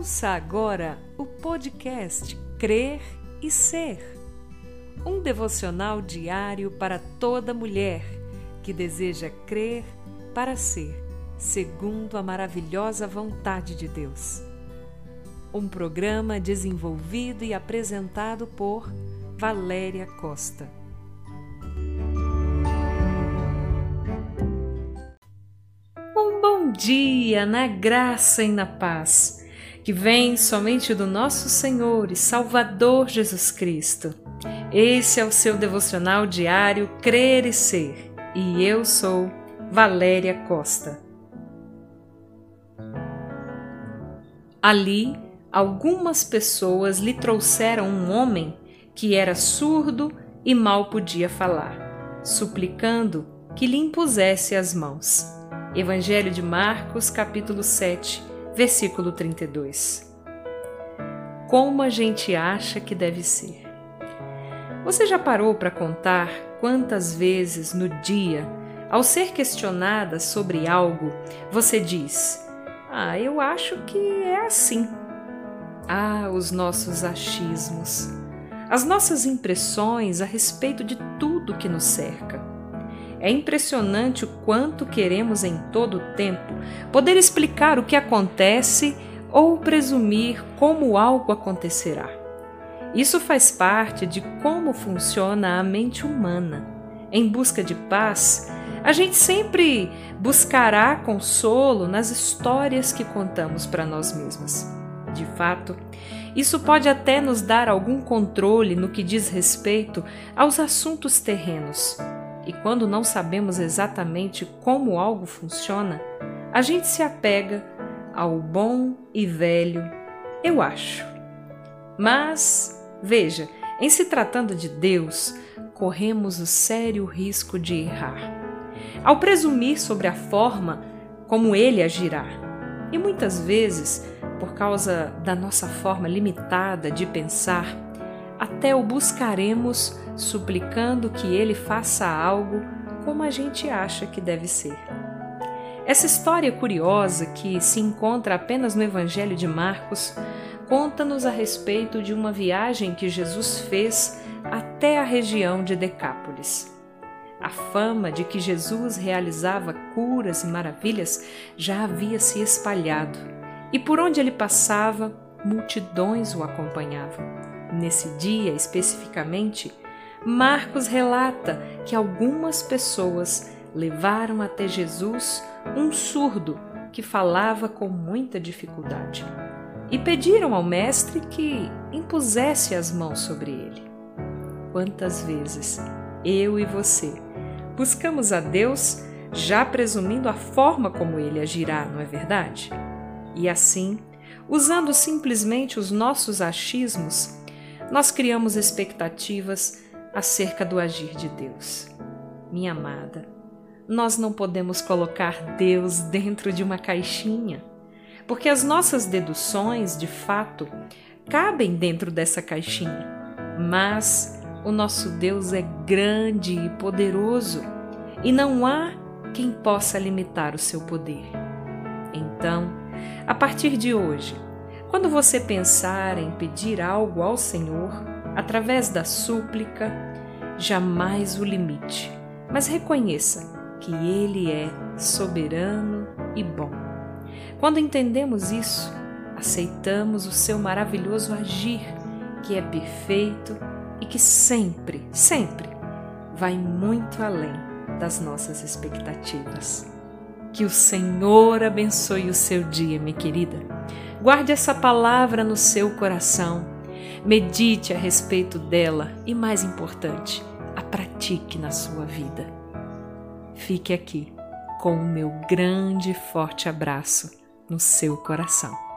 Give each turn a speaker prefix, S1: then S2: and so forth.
S1: Ouça agora o podcast Crer e Ser. Um devocional diário para toda mulher que deseja crer para ser, segundo a maravilhosa vontade de Deus. Um programa desenvolvido e apresentado por Valéria Costa. Um bom dia na graça e na paz que vem somente do nosso Senhor e Salvador Jesus Cristo. Esse é o seu devocional diário Crer e Ser, e eu sou Valéria Costa. Ali, algumas pessoas lhe trouxeram um homem que era surdo e mal podia falar, suplicando que lhe impusesse as mãos. Evangelho de Marcos, capítulo 7, versículo 32. Como a gente acha que deve ser. Você já parou para contar quantas vezes no dia, ao ser questionada sobre algo, você diz: Ah, eu acho que é assim. Ah, os nossos achismos, as nossas impressões a respeito de tudo que nos cerca. É impressionante o quanto queremos em todo o tempo poder explicar o que acontece ou presumir como algo acontecerá. Isso faz parte de como funciona a mente humana. Em busca de paz, a gente sempre buscará consolo nas histórias que contamos para nós mesmas. De fato, isso pode até nos dar algum controle no que diz respeito aos assuntos terrenos, e quando não sabemos exatamente como algo funciona, a gente se apega ao bom e velho eu acho. Mas, veja, em se tratando de Deus, corremos o sério risco de errar. Ao presumir sobre a forma como ele agirá, e muitas vezes, por causa da nossa forma limitada de pensar, até o buscaremos suplicando que ele faça algo como a gente acha que deve ser. Essa história curiosa, que se encontra apenas no Evangelho de Marcos, conta-nos a respeito de uma viagem que Jesus fez até a região de Decápolis. A fama de que Jesus realizava curas e maravilhas já havia se espalhado, e por onde ele passava, multidões o acompanhavam. Nesse dia especificamente, Marcos relata que algumas pessoas levaram até Jesus um surdo que falava com muita dificuldade e pediram ao Mestre que impusesse as mãos sobre ele. Quantas vezes eu e você buscamos a Deus já presumindo a forma como ele agirá, não é verdade? E assim, usando simplesmente os nossos achismos, nós criamos expectativas acerca do agir de Deus. Minha amada, nós não podemos colocar Deus dentro de uma caixinha, porque as nossas deduções, de fato, cabem dentro dessa caixinha. Mas o nosso Deus é grande e poderoso e não há quem possa limitar o seu poder. Então, a partir de hoje, quando você pensar em pedir algo ao Senhor, através da súplica, jamais o limite, mas reconheça que Ele é soberano e bom. Quando entendemos isso, aceitamos o seu maravilhoso agir, que é perfeito e que sempre, sempre vai muito além das nossas expectativas. Que o Senhor abençoe o seu dia, minha querida. Guarde essa palavra no seu coração Medite a respeito dela e, mais importante, a pratique na sua vida. Fique aqui com o meu grande e forte abraço no seu coração.